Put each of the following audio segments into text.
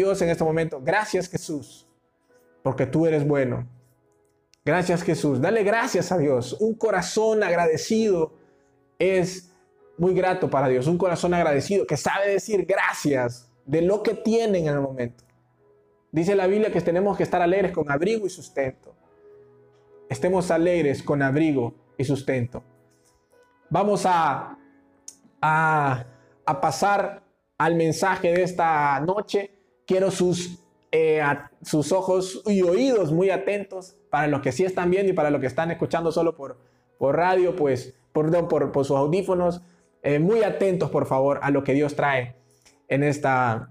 Dios en este momento, gracias Jesús, porque tú eres bueno. Gracias Jesús. Dale gracias a Dios. Un corazón agradecido es muy grato para Dios. Un corazón agradecido que sabe decir gracias de lo que tienen en el momento. Dice la Biblia que tenemos que estar alegres con abrigo y sustento. Estemos alegres con abrigo y sustento. Vamos a, a, a pasar al mensaje de esta noche. Quiero sus, eh, sus ojos y oídos muy atentos para los que sí están viendo y para los que están escuchando solo por, por radio, pues, perdón, por, por sus audífonos. Eh, muy atentos, por favor, a lo que Dios trae en esta,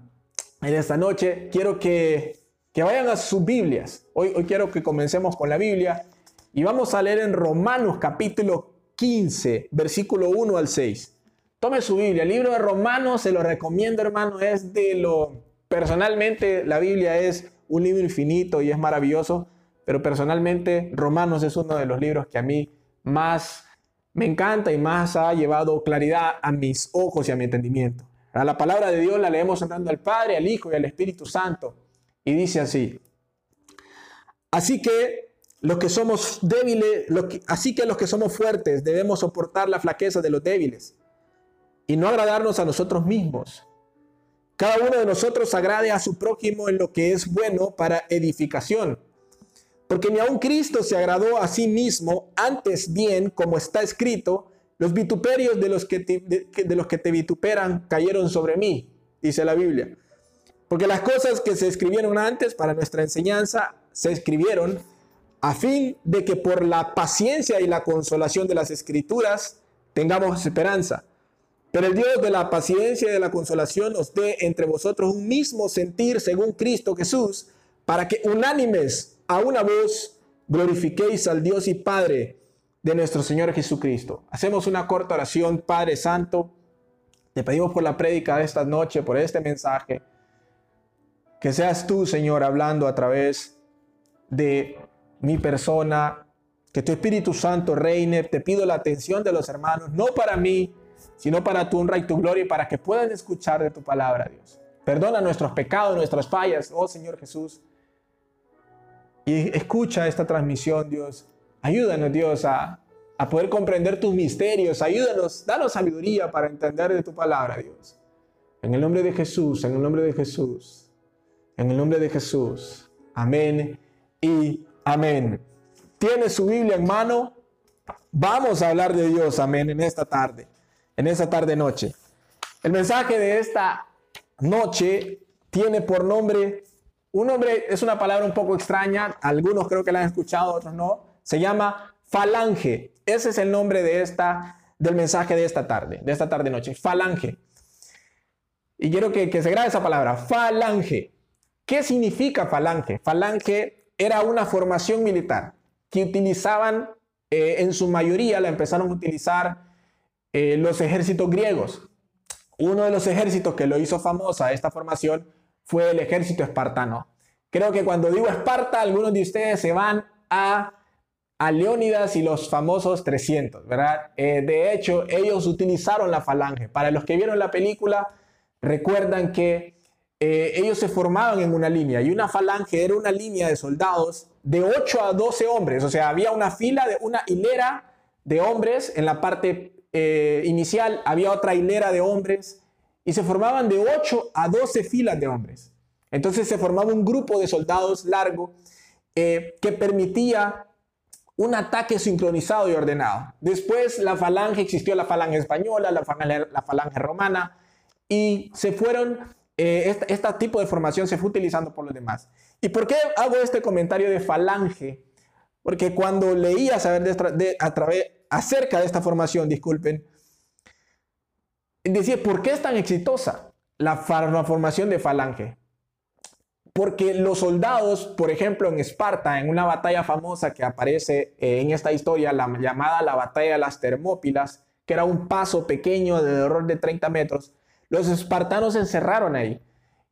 en esta noche. Quiero que, que vayan a sus Biblias. Hoy, hoy quiero que comencemos con la Biblia y vamos a leer en Romanos capítulo 15, versículo 1 al 6. Tome su Biblia. El libro de Romanos, se lo recomiendo, hermano, es de lo... Personalmente, la Biblia es un libro infinito y es maravilloso, pero personalmente Romanos es uno de los libros que a mí más me encanta y más ha llevado claridad a mis ojos y a mi entendimiento. A la palabra de Dios la leemos entrando al Padre, al Hijo y al Espíritu Santo. Y dice así. Así que los que somos débiles, así que los que somos fuertes debemos soportar la flaqueza de los débiles y no agradarnos a nosotros mismos. Cada uno de nosotros agrade a su prójimo en lo que es bueno para edificación. Porque ni aun Cristo se agradó a sí mismo, antes bien, como está escrito, los vituperios de los que te, de, los que te vituperan cayeron sobre mí, dice la Biblia. Porque las cosas que se escribieron antes para nuestra enseñanza se escribieron a fin de que por la paciencia y la consolación de las escrituras tengamos esperanza. Pero el Dios de la paciencia y de la consolación os dé entre vosotros un mismo sentir según Cristo Jesús, para que unánimes a una voz glorifiquéis al Dios y Padre de nuestro Señor Jesucristo. Hacemos una corta oración, Padre Santo. Te pedimos por la prédica de esta noche, por este mensaje, que seas tú, Señor, hablando a través de mi persona, que tu Espíritu Santo reine. Te pido la atención de los hermanos, no para mí, sino para tu honra y tu gloria, y para que puedan escuchar de tu palabra, Dios. Perdona nuestros pecados, nuestras fallas, oh Señor Jesús. Y escucha esta transmisión, Dios, Ayúdanos, Dios, a, poder comprender tus misterios. Ayúdanos, danos sabiduría para entender de tu palabra, Dios. En el nombre de Jesús, en el nombre de Jesús, en el nombre de Jesús. Amén y amén. ¿Tiene su Biblia en mano? Vamos a hablar de Dios, amén, en esta tarde, en esta tarde noche. El mensaje de esta noche tiene por nombre, un nombre es una palabra un poco extraña, algunos creo que la han escuchado, otros no, se llama falange. Ese es el nombre de esta, del mensaje de esta tarde, de esta tarde noche. Falange. Y quiero que, se grabe esa palabra, falange. ¿Qué significa falange? Falange era una formación militar que utilizaban, eh, en su mayoría la empezaron a utilizar eh, los ejércitos griegos. Uno de los ejércitos que lo hizo famosa esta formación fue el ejército espartano. Creo que cuando digo Esparta, algunos de ustedes se van a a Leónidas y los famosos 300, ¿verdad? Eh, de hecho, ellos utilizaron la falange. Para los que vieron la película, recuerdan que eh, ellos se formaban en una línea y una falange era una línea de soldados de 8 a 12 hombres. O sea, había una fila, de una hilera de hombres en la parte eh, inicial, había otra hilera de hombres y se formaban de 8 a 12 filas de hombres. Entonces se formaba un grupo de soldados largo que permitía un ataque sincronizado y ordenado. Después la falange, existió la falange española, la falange, la falange romana, y se fueron, eh, este, tipo de formación se fue utilizando por los demás. ¿Y por qué hago este comentario de falange? Porque cuando leía saber de, a través, acerca de esta formación, disculpen, decía, ¿por qué es tan exitosa la formación de falange? Porque los soldados, por ejemplo, en Esparta, en una batalla famosa que aparece eh, en esta historia, la llamada la batalla de las Termópilas, que era un paso pequeño de error de 30 metros, los espartanos se encerraron ahí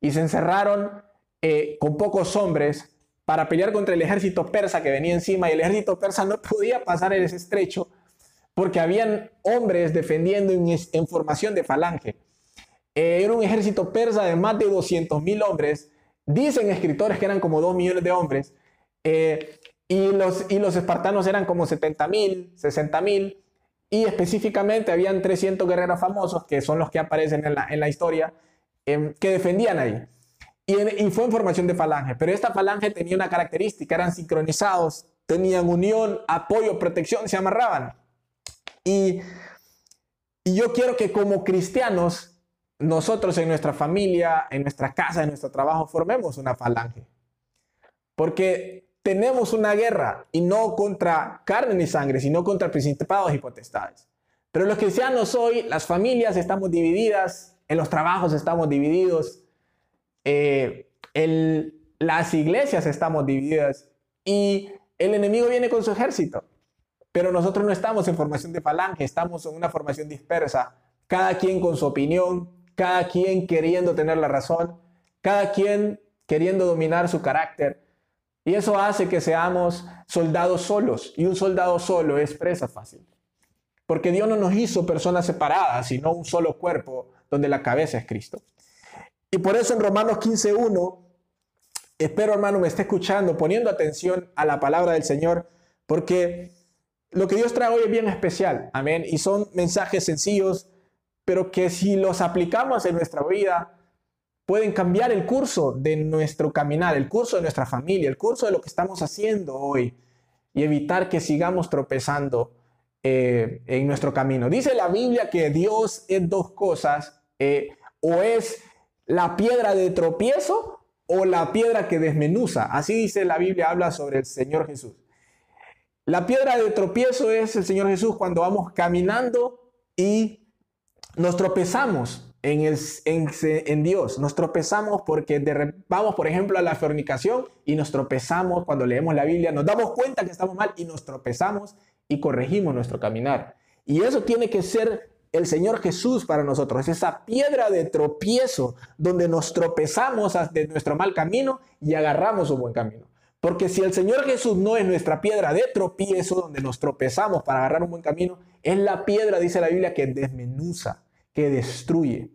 y se encerraron eh, con pocos hombres para pelear contra el ejército persa que venía encima y el ejército persa no podía pasar en ese estrecho porque habían hombres defendiendo en, formación de falange. Eh, era un ejército persa de más de 200 mil hombres Dicen escritores que eran como 2 millones de hombres eh, y, los, y espartanos eran como 70 mil, 60 mil y específicamente habían 300 guerreros famosos, que son los que aparecen en la, en la historia, em, que defendían ahí. Y, y, fue en formación de falange, pero esta falange tenía una característica, eran sincronizados, tenían unión, apoyo, protección, se amarraban. Y, yo quiero que como cristianos nosotros en nuestra familia, en nuestra casa, en nuestro trabajo, formemos una falange. Porque tenemos una guerra y no contra carne ni sangre, sino contra principados y potestades. Pero los cristianos hoy, las familias estamos divididas, en los trabajos estamos divididos, eh, las iglesias estamos divididas y el enemigo viene con su ejército. Pero nosotros no estamos en formación de falange, estamos en una formación dispersa, cada quien con su opinión, cada quien queriendo tener la razón, cada quien queriendo dominar su carácter. Y eso hace que seamos soldados solos. Y un soldado solo es presa fácil. Porque Dios no nos hizo personas separadas, sino un solo cuerpo donde la cabeza es Cristo. Y por eso en Romanos 15.1, espero hermano me esté escuchando, poniendo atención a la palabra del Señor, porque lo que Dios trae hoy es bien especial. Amén. Y son mensajes sencillos, pero que si los aplicamos en nuestra vida, pueden cambiar el curso de nuestro caminar, el curso de nuestra familia, el curso de lo que estamos haciendo hoy y evitar que sigamos tropezando eh, en nuestro camino. Dice la Biblia que Dios es dos cosas, eh, o es la piedra de tropiezo o la piedra que desmenuza. Así dice la Biblia, habla sobre el Señor Jesús. La piedra de tropiezo es el Señor Jesús cuando vamos caminando y nos tropezamos en, Dios, nos tropezamos porque vamos, por ejemplo, a la fornicación y nos tropezamos cuando leemos la Biblia, nos damos cuenta que estamos mal y nos tropezamos y corregimos nuestro caminar. Y eso tiene que ser el Señor Jesús para nosotros, esa piedra de tropiezo donde nos tropezamos de nuestro mal camino y agarramos un buen camino. Porque si el Señor Jesús no es nuestra piedra de tropiezo, donde nos tropezamos para agarrar un buen camino, es la piedra, dice la Biblia, que desmenuza, que destruye.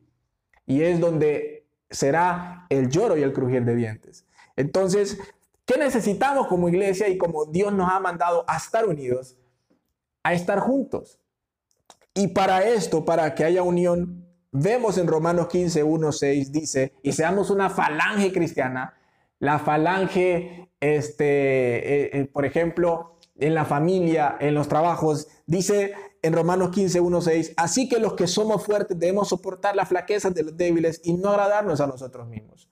Y es donde será el lloro y el crujir de dientes. Entonces, ¿qué necesitamos como iglesia y como Dios nos ha mandado a estar unidos? A estar juntos. Y para esto, para que haya unión, vemos en Romanos 15, 1, 6, dice, y seamos una falange cristiana, la falange, este, eh, eh, por ejemplo, en la familia, en los trabajos, dice en Romanos 15, 1, 6, así que los que somos fuertes debemos soportar las flaquezas de los débiles y no agradarnos a nosotros mismos.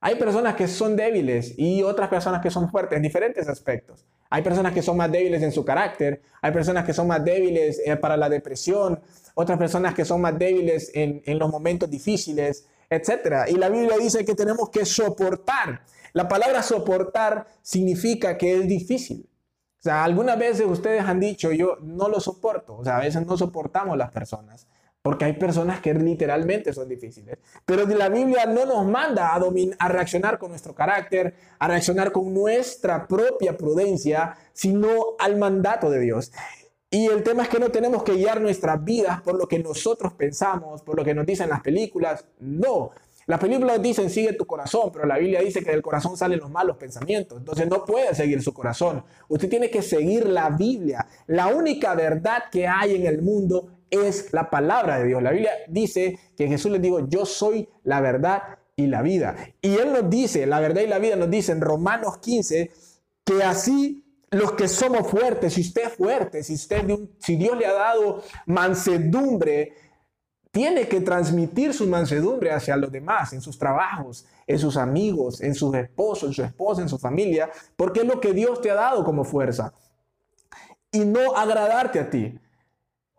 Hay personas que son débiles y otras personas que son fuertes en diferentes aspectos. Hay personas que son más débiles en su carácter, hay personas que son más débiles eh, para la depresión, otras personas que son más débiles en, en los momentos difíciles, etc. Y la Biblia dice que tenemos que soportar la palabra soportar significa que es difícil. O sea, algunas veces ustedes han dicho, yo no lo soporto. O sea, a veces no soportamos las personas. Porque hay personas que literalmente son difíciles. Pero la Biblia no nos manda a, a reaccionar con nuestro carácter, a reaccionar con nuestra propia prudencia, sino al mandato de Dios. Y el tema es que no tenemos que guiar nuestras vidas por lo que nosotros pensamos, por lo que nos dicen las películas. No, las películas dicen sigue tu corazón, pero la Biblia dice que del corazón salen los malos pensamientos. Entonces no puede seguir su corazón. Usted tiene que seguir la Biblia. La única verdad que hay en el mundo es la palabra de Dios. La Biblia dice que Jesús les dijo, yo soy la verdad y la vida. Y Él nos dice, la verdad y la vida nos dice en Romanos 15, que así los que somos fuertes, si usted es fuerte, si, usted, si Dios le ha dado mansedumbre, tiene que transmitir su mansedumbre hacia los demás, en sus trabajos, en sus amigos, en sus esposos, en su esposa, en su familia, porque es lo que Dios te ha dado como fuerza. Y no agradarte a ti.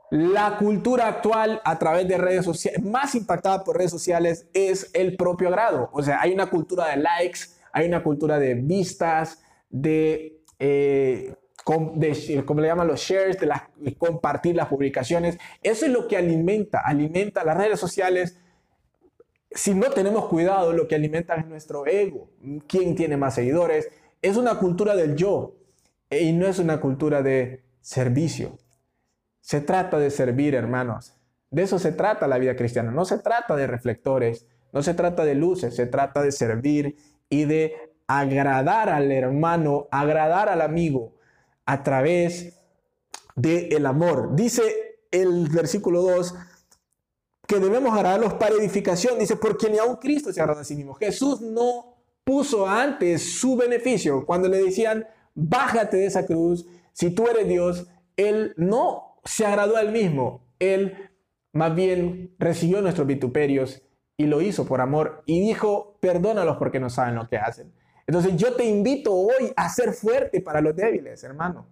La cultura actual a través de redes sociales, más impactada por redes sociales, es el propio agrado. O sea, hay una cultura de likes, hay una cultura de vistas, de eh, de, como le llaman los shares, de, compartir las publicaciones. Eso es lo que alimenta, alimenta las redes sociales. Si no tenemos cuidado, lo que alimenta es nuestro ego. ¿Quién tiene más seguidores? Es una cultura del yo y no es una cultura de servicio. Se trata de servir, hermanos. De eso se trata la vida cristiana. No se trata de reflectores, no se trata de luces, se trata de servir y de agradar al hermano, agradar al amigo a través del el amor. Dice el versículo 2 que debemos agradarlos para edificación. Dice, porque ni aun Cristo se agrada a sí mismo. Jesús no puso antes su beneficio. Cuando le decían, bájate de esa cruz, si tú eres Dios, Él no se agradó a Él mismo. Él más bien recibió nuestros vituperios y lo hizo por amor y dijo, perdónalos porque no saben lo que hacen. Entonces yo te invito hoy a ser fuerte para los débiles, hermano.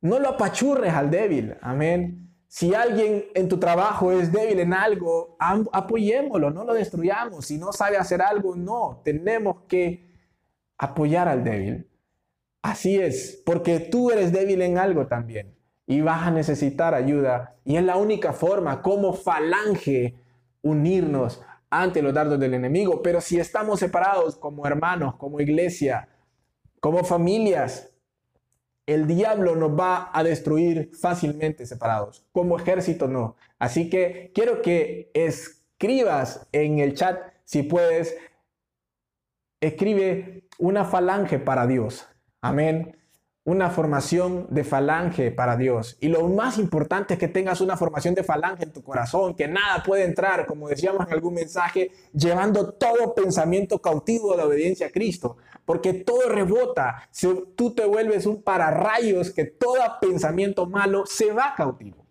No lo apachurres al débil, amén. Si alguien en tu trabajo es débil en algo, apoyémoslo, no lo destruyamos. Si no sabe hacer algo, no. Tenemos que apoyar al débil. Así es, porque tú eres débil en algo también y vas a necesitar ayuda. Y es la única forma como falange unirnos ante los dardos del enemigo. Pero si estamos separados como hermanos, como iglesia, como familias, el diablo nos va a destruir fácilmente separados. Como ejército no. Así que quiero que escribas en el chat, si puedes, escribe una falange para Dios. Amén una formación de falange para Dios. Y lo más importante es que tengas una formación de falange en tu corazón, que nada puede entrar, como decíamos en algún mensaje, llevando todo pensamiento cautivo a la obediencia a Cristo. Porque todo rebota. Si tú te vuelves un pararrayos, que todo pensamiento malo se va cautivo.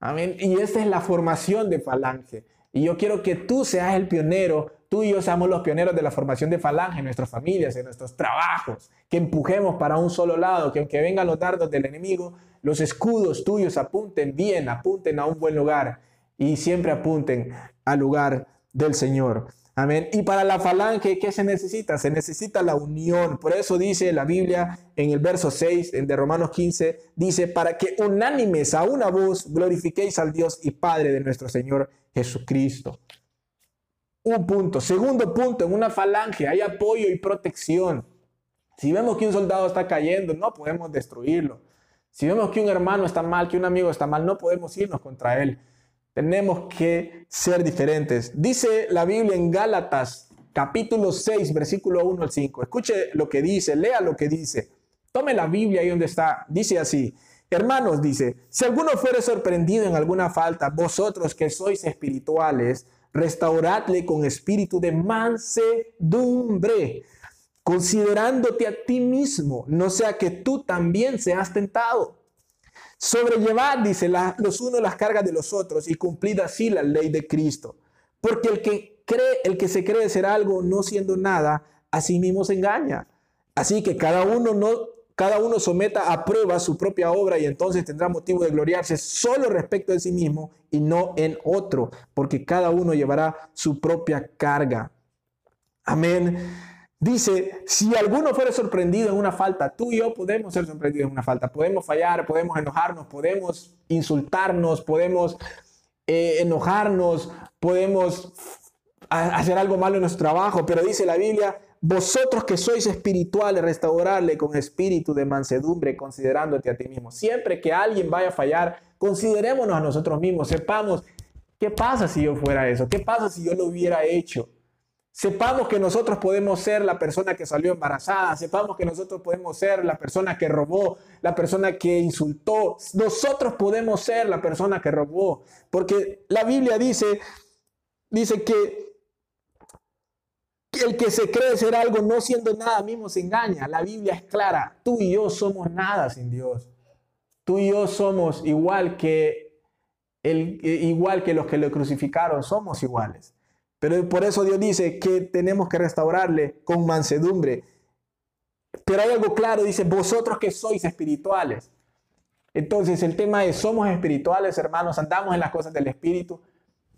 Amén. Y esta es la formación de falange. Y yo quiero que tú seas el pionero tú y yo seamos los pioneros de la formación de falange en nuestras familias, en nuestros trabajos, que empujemos para un solo lado, que aunque vengan los dardos del enemigo, los escudos tuyos apunten bien, apunten a un buen lugar y siempre apunten al lugar del Señor. Amén. Y para la falange, ¿qué se necesita? Se necesita la unión. Por eso dice la Biblia en el verso 6 de Romanos 15, dice, para que unánimes a una voz glorifiquéis al Dios y Padre de nuestro Señor Jesucristo. Un punto. Segundo punto, en una falange hay apoyo y protección. Si vemos que un soldado está cayendo, no podemos destruirlo. Si vemos que un hermano está mal, que un amigo está mal, no podemos irnos contra él. Tenemos que ser diferentes. Dice la Biblia en Gálatas capítulo 6, versículo 1 al 5. Escuche lo que dice, lea lo que dice. Tome la Biblia ahí donde está. Dice así. Hermanos, dice, si alguno fuere sorprendido en alguna falta, vosotros que sois espirituales, restauradle con espíritu de mansedumbre, considerándote a ti mismo, no sea que tú también seas tentado. Sobrellevad, dice, los unos las cargas de los otros y cumplid así la ley de Cristo. Porque el que cree, el que se cree ser algo no siendo nada, a sí mismo se engaña. Así que cada uno no cada uno someta a prueba su propia obra y entonces tendrá motivo de gloriarse solo respecto de sí mismo y no en otro, porque cada uno llevará su propia carga. Amén. Dice, si alguno fuera sorprendido en una falta, tú y yo podemos ser sorprendidos en una falta, podemos fallar, podemos enojarnos, podemos insultarnos, podemos eh, enojarnos, podemos hacer algo malo en nuestro trabajo, pero dice la Biblia, vosotros que sois espirituales, restaurarle con espíritu de mansedumbre, considerándote a ti mismo. Siempre que alguien vaya a fallar, considerémonos a nosotros mismos, sepamos, ¿qué pasa si yo fuera eso? ¿Qué pasa si yo lo hubiera hecho? Sepamos que nosotros podemos ser la persona que salió embarazada, sepamos que nosotros podemos ser la persona que robó, la persona que insultó, nosotros podemos ser la persona que robó, porque la Biblia dice, dice que el que se cree ser algo no siendo nada mismo se engaña. La Biblia es clara. Tú y yo somos nada sin Dios. Tú y yo somos igual que, el, igual que los que lo crucificaron. Somos iguales. Pero por eso Dios dice que tenemos que restaurarle con mansedumbre. Pero hay algo claro, dice, vosotros que sois espirituales. Entonces el tema es, somos espirituales, hermanos, andamos en las cosas del Espíritu.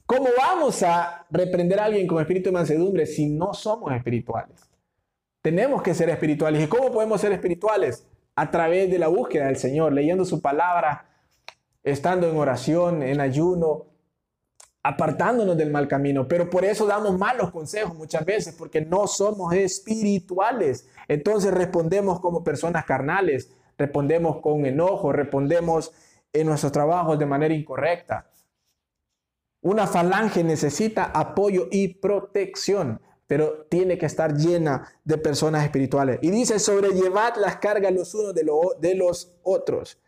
¿Cómo vamos a reprender a alguien con espíritu de mansedumbre si no somos espirituales? Tenemos que ser espirituales. ¿Y cómo podemos ser espirituales? A través de la búsqueda del Señor, leyendo su palabra, estando en oración, en ayuno, apartándonos del mal camino. Pero por eso damos malos consejos muchas veces, porque no somos espirituales. Entonces respondemos como personas carnales, respondemos con enojo, respondemos en nuestros trabajos de manera incorrecta. Una falange necesita apoyo y protección. pero tiene que estar llena de personas espirituales. Y dice, sobrellevad las cargas los unos de, de los otros.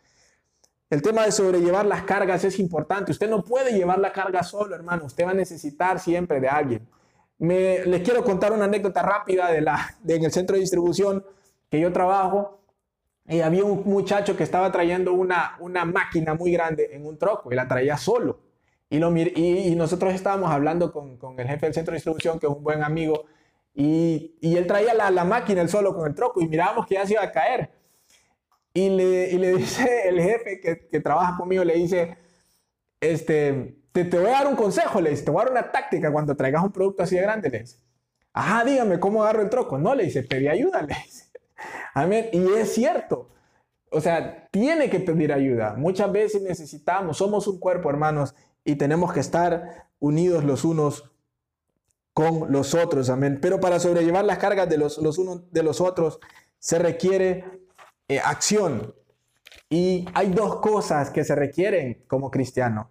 El tema de sobrellevar las cargas es importante. Usted no puede llevar la carga solo, hermano. Usted va a necesitar siempre de alguien. Me, les quiero contar una anécdota rápida de la, en el centro de distribución que yo trabajo. Y había un muchacho que estaba trayendo una, una máquina muy grande en un troco y la traía solo. Y, lo, y, nosotros estábamos hablando con, con, el jefe del centro de distribución, que es un buen amigo, y, y él traía la, la, máquina él solo con el troco y mirábamos que ya se iba a caer. Y le, y le dice el jefe que, que, trabaja conmigo, le dice, este, te, te, voy a dar un consejo, le dice, te voy a dar una táctica cuando traigas un producto así de grande, le dice. Ajá, dígame, ¿cómo agarro el troco? No, le dice, pedí ayuda, le dice. Amén. Y es cierto. O sea, tiene que pedir ayuda. Muchas veces necesitamos, somos un cuerpo, hermanos, y tenemos que estar unidos los unos con los otros. Amén. Pero para sobrellevar las cargas de los, los unos de los otros se requiere eh, acción. Y hay dos cosas que se requieren como cristiano.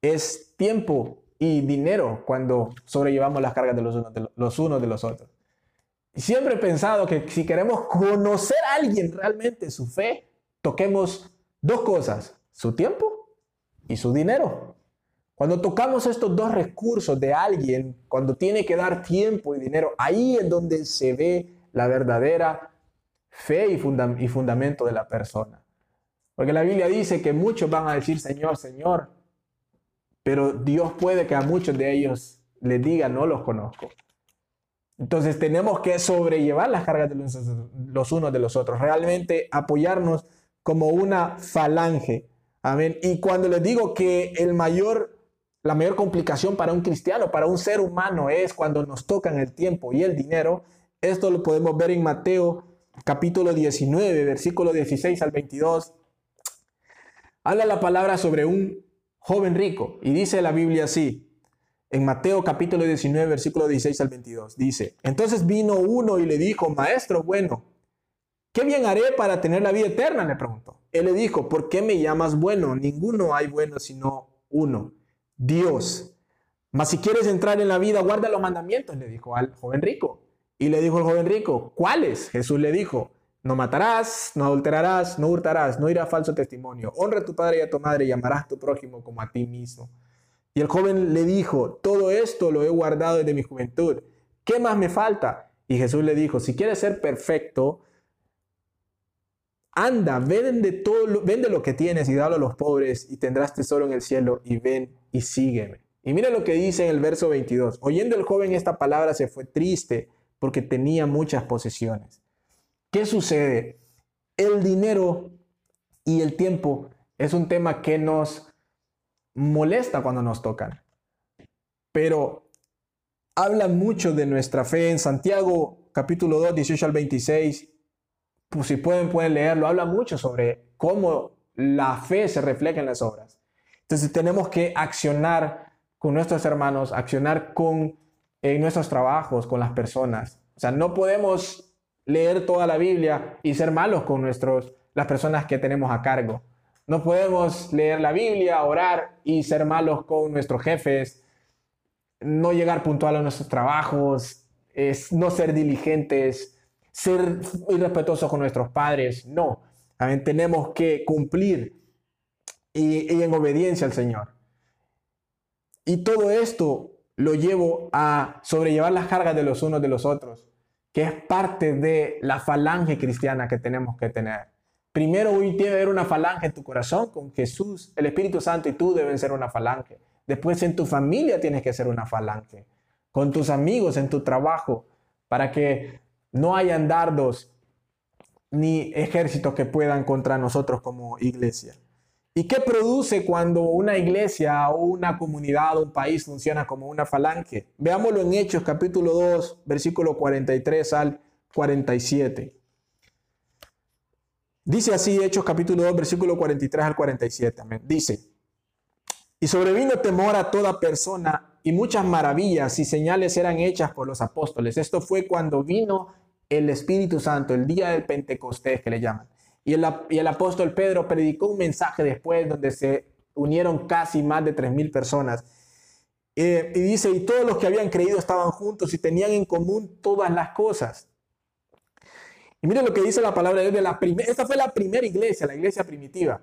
Es tiempo y dinero cuando sobrellevamos las cargas de los unos de los, unos de los otros. Siempre he pensado que si queremos conocer a alguien realmente su fe, toquemos dos cosas, su tiempo y su dinero. Cuando tocamos estos dos recursos de alguien, cuando tiene que dar tiempo y dinero, ahí es donde se ve la verdadera fe y, fundamento de la persona. Porque la Biblia dice que muchos van a decir Señor, Señor, pero Dios puede que a muchos de ellos les diga no los conozco. Entonces tenemos que sobrellevar las cargas de los, los unos de los otros, realmente apoyarnos como una falange. Amén. Y cuando les digo que el mayor, la mayor complicación para un cristiano, para un ser humano, es cuando nos tocan el tiempo y el dinero, esto lo podemos ver en Mateo capítulo 19, versículo 16 al 22. Habla la palabra sobre un joven rico y dice la Biblia así en Mateo capítulo 19, versículo 16 al 22. Dice, entonces vino uno y le dijo, maestro bueno, ¿qué bien haré para tener la vida eterna? Le preguntó. Él le dijo, ¿por qué me llamas bueno? Ninguno hay bueno sino uno, Dios. Mas si quieres entrar en la vida, guarda los mandamientos, le dijo al joven rico. Y le dijo el joven rico, ¿cuáles? Jesús le dijo, no matarás, no adulterarás, no hurtarás, no irás falso testimonio, honra a tu padre y a tu madre y amarás a tu prójimo como a ti mismo. Y el joven le dijo, todo esto lo he guardado desde mi juventud. ¿Qué más me falta? Y Jesús le dijo, si quieres ser perfecto, anda, vende todo, vende lo que tienes y dalo a los pobres y tendrás tesoro en el cielo y ven y sígueme. Y mira lo que dice en el verso 22. Oyendo el joven esta palabra se fue triste porque tenía muchas posesiones. ¿Qué sucede? El dinero y el tiempo es un tema que nos molesta cuando nos tocan. Pero habla mucho de nuestra fe en Santiago capítulo 2, 18 al 26. Pues si pueden, pueden leerlo. Habla mucho sobre cómo la fe se refleja en las obras. Entonces tenemos que accionar con nuestros hermanos, accionar con en nuestros trabajos, con las personas. O sea, no podemos leer toda la Biblia y ser malos con nuestros, las personas que tenemos a cargo. No podemos leer la Biblia, orar y ser malos con nuestros jefes, no llegar puntual a nuestros trabajos, es no ser diligentes, ser irrespetuosos con nuestros padres. No, también tenemos que cumplir y, y en obediencia al Señor. Y todo esto lo llevo a sobrellevar las cargas de los unos de los otros, que es parte de la falange cristiana que tenemos que tener. Primero hoy tiene que haber una falange en tu corazón con Jesús, el Espíritu Santo y tú deben ser una falange. Después en tu familia tienes que ser una falange. Con tus amigos, en tu trabajo, para que no hayan dardos ni ejércitos que puedan contra nosotros como iglesia. ¿Y qué produce cuando una iglesia o una comunidad o un país funciona como una falange? Veámoslo en Hechos capítulo 2, versículo 43 al 47. Dice así Hechos capítulo 2, versículo 43 al 47. Dice, y sobrevino temor a toda persona y muchas maravillas y señales eran hechas por los apóstoles. Esto fue cuando vino el Espíritu Santo, el día del Pentecostés que le llaman. Y el, y el apóstol Pedro predicó un mensaje después donde se unieron casi más de tres mil personas. Eh, y dice, y todos los que habían creído estaban juntos y tenían en común todas las cosas. Y miren lo que dice la palabra de Dios de la esta fue la primera iglesia, la iglesia primitiva.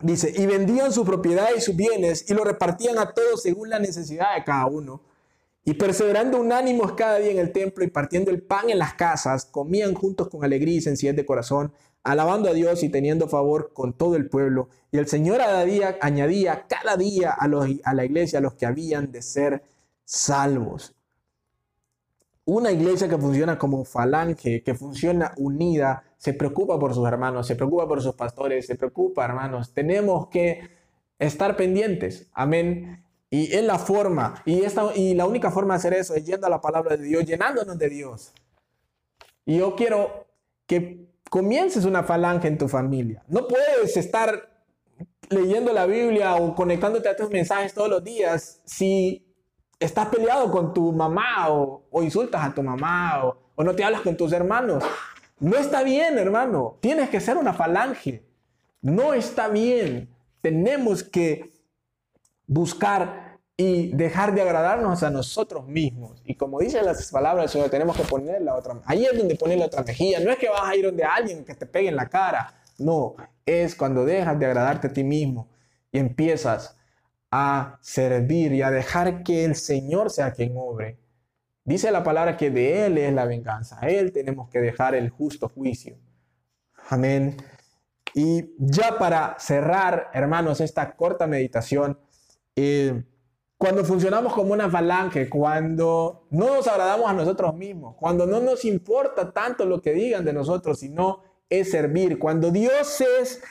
Dice, y vendían su propiedad y sus bienes y lo repartían a todos según la necesidad de cada uno. Y perseverando unánimos cada día en el templo y partiendo el pan en las casas, comían juntos con alegría y sencillez de corazón, alabando a Dios y teniendo favor con todo el pueblo. Y el Señor añadía, añadía cada día a, a la iglesia a los que habían de ser salvos. Una iglesia que funciona como falange, que funciona unida, se preocupa por sus hermanos, se preocupa por sus pastores, se preocupa, hermanos. Tenemos que estar pendientes. Amén. Y es la forma, y, esta, y la única forma de hacer eso es yendo a la palabra de Dios, llenándonos de Dios. Y yo quiero que comiences una falange en tu familia. No puedes estar leyendo la Biblia o conectándote a tus mensajes todos los días si estás peleado con tu mamá o, insultas a tu mamá o, o no te hablas con tus hermanos. No está bien, hermano. Tienes que ser una falange. No está bien. Tenemos que buscar y dejar de agradarnos a nosotros mismos. Y como dice las palabras del Señor, tenemos que poner la otra. Ahí es donde poner la otra mejilla. No es que vas a ir donde alguien que te pegue en la cara. No, es cuando dejas de agradarte a ti mismo y empiezas a servir y a dejar que el Señor sea quien obre. Dice la palabra que de Él es la venganza. A Él tenemos que dejar el justo juicio. Amén. Y ya para cerrar, hermanos, esta corta meditación, eh, cuando funcionamos como una falange, cuando no nos agradamos a nosotros mismos, cuando no nos importa tanto lo que digan de nosotros, sino es servir, cuando Dios es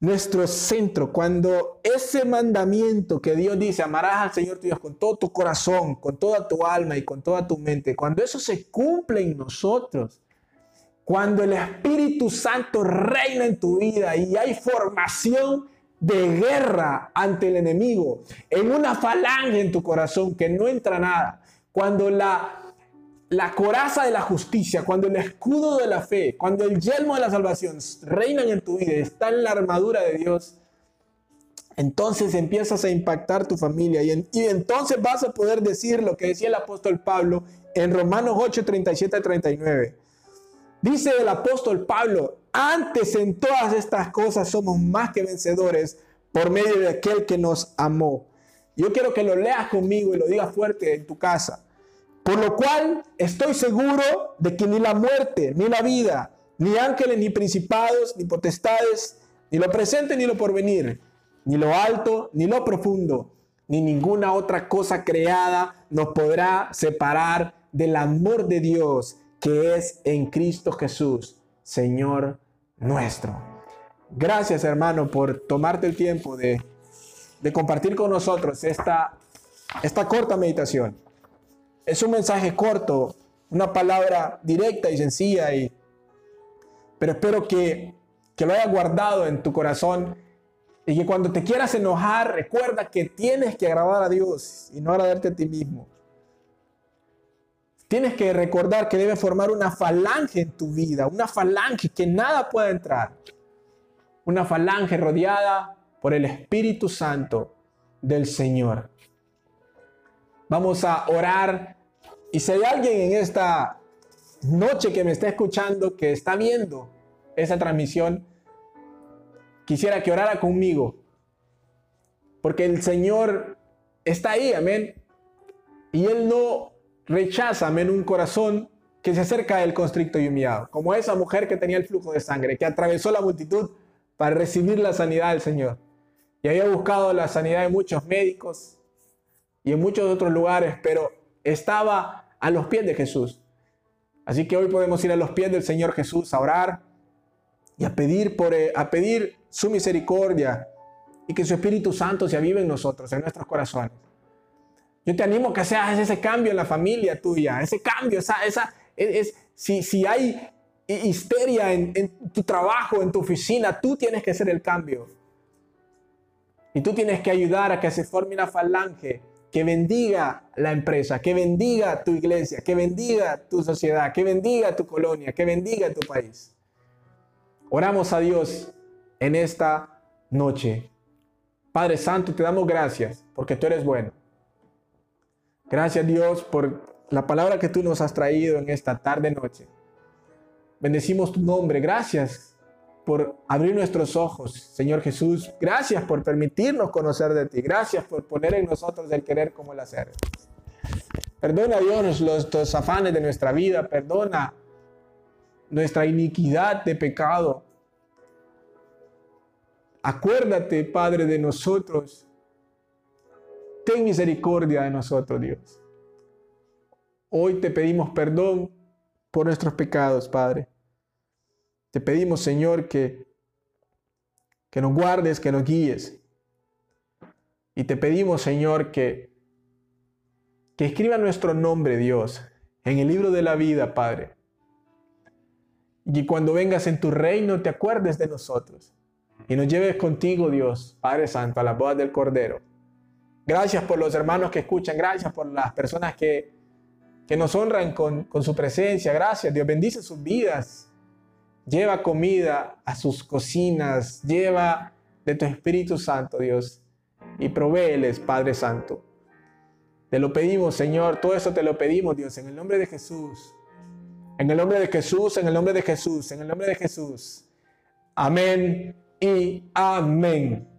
nuestro centro, cuando ese mandamiento que Dios dice, amarás al Señor tu Dios con todo tu corazón, con toda tu alma y con toda tu mente, cuando eso se cumple en nosotros, cuando el Espíritu Santo reina en tu vida y hay formación de guerra ante el enemigo, en una falange en tu corazón que no entra nada, cuando la, la coraza de la justicia, cuando el escudo de la fe, cuando el yelmo de la salvación reinan en tu vida, está en la armadura de Dios, entonces empiezas a impactar tu familia y, entonces vas a poder decir lo que decía el apóstol Pablo en Romanos 8, 37 39. Dice el apóstol Pablo, antes en todas estas cosas somos más que vencedores por medio de aquel que nos amó. Yo quiero que lo leas conmigo y lo digas fuerte en tu casa. Por lo cual estoy seguro de que ni la muerte, ni la vida, ni ángeles, ni principados, ni potestades, ni lo presente, ni lo porvenir, ni lo alto, ni lo profundo, ni ninguna otra cosa creada nos podrá separar del amor de Dios que es en Cristo Jesús, Señor nuestro. Gracias hermano por tomarte el tiempo de, compartir con nosotros esta, esta corta meditación. Es un mensaje corto, una palabra directa y sencilla, y, pero espero que, que lo hayas guardado en tu corazón y que cuando te quieras enojar, recuerda que tienes que agradar a Dios y no agradarte a ti mismo. Tienes que recordar que debe formar una falange en tu vida, una falange que nada pueda entrar. Una falange rodeada por el Espíritu Santo del Señor. Vamos a orar. Y si hay alguien en esta noche que me está escuchando, que está viendo esa transmisión, quisiera que orara conmigo. Porque el Señor está ahí, amén. Y Él no recházame en un corazón que se acerca del constricto y humillado, como esa mujer que tenía el flujo de sangre, que atravesó la multitud para recibir la sanidad del Señor. Y había buscado la sanidad de muchos médicos y en muchos otros lugares, pero estaba a los pies de Jesús. Así que hoy podemos ir a los pies del Señor Jesús a orar y a pedir, por, eh, a pedir su misericordia y que su Espíritu Santo se avive en nosotros, en nuestros corazones. Yo te animo que seas ese cambio en la familia tuya, ese cambio, esa, esa, es, si, si hay histeria en, en tu trabajo, en tu oficina, tú tienes que ser el cambio. Y tú tienes que ayudar a que se forme una falange que bendiga la empresa, que bendiga tu iglesia, que bendiga tu sociedad, que bendiga tu colonia, que bendiga tu país. Oramos a Dios en esta noche. Padre Santo, te damos gracias porque tú eres bueno. Gracias Dios por la palabra que tú nos has traído en esta tarde noche. Bendecimos tu nombre. Gracias por abrir nuestros ojos, Señor Jesús. Gracias por permitirnos conocer de ti. Gracias por poner en nosotros el querer como el hacer. Perdona, Dios, los, los afanes de nuestra vida. Perdona nuestra iniquidad de pecado. Acuérdate, Padre, de nosotros. Ten misericordia de nosotros, Dios. Hoy te pedimos perdón por nuestros pecados, Padre. Te pedimos, Señor, que, que nos guardes, que nos guíes. Y te pedimos, Señor, que, que escriba nuestro nombre, Dios, en el libro de la vida, Padre. Y cuando vengas en tu reino te acuerdes de nosotros y nos lleves contigo, Dios, Padre Santo, a la bodas del Cordero. Gracias por los hermanos que escuchan, gracias por las personas que, que nos honran con, con su presencia. Gracias, Dios bendice sus vidas. Lleva comida a sus cocinas, lleva de tu Espíritu Santo, Dios, y provéeles, Padre Santo. Te lo pedimos, Señor, todo eso te lo pedimos, Dios, en el nombre de Jesús. En el nombre de Jesús, en el nombre de Jesús, en el nombre de Jesús. Amén y amén.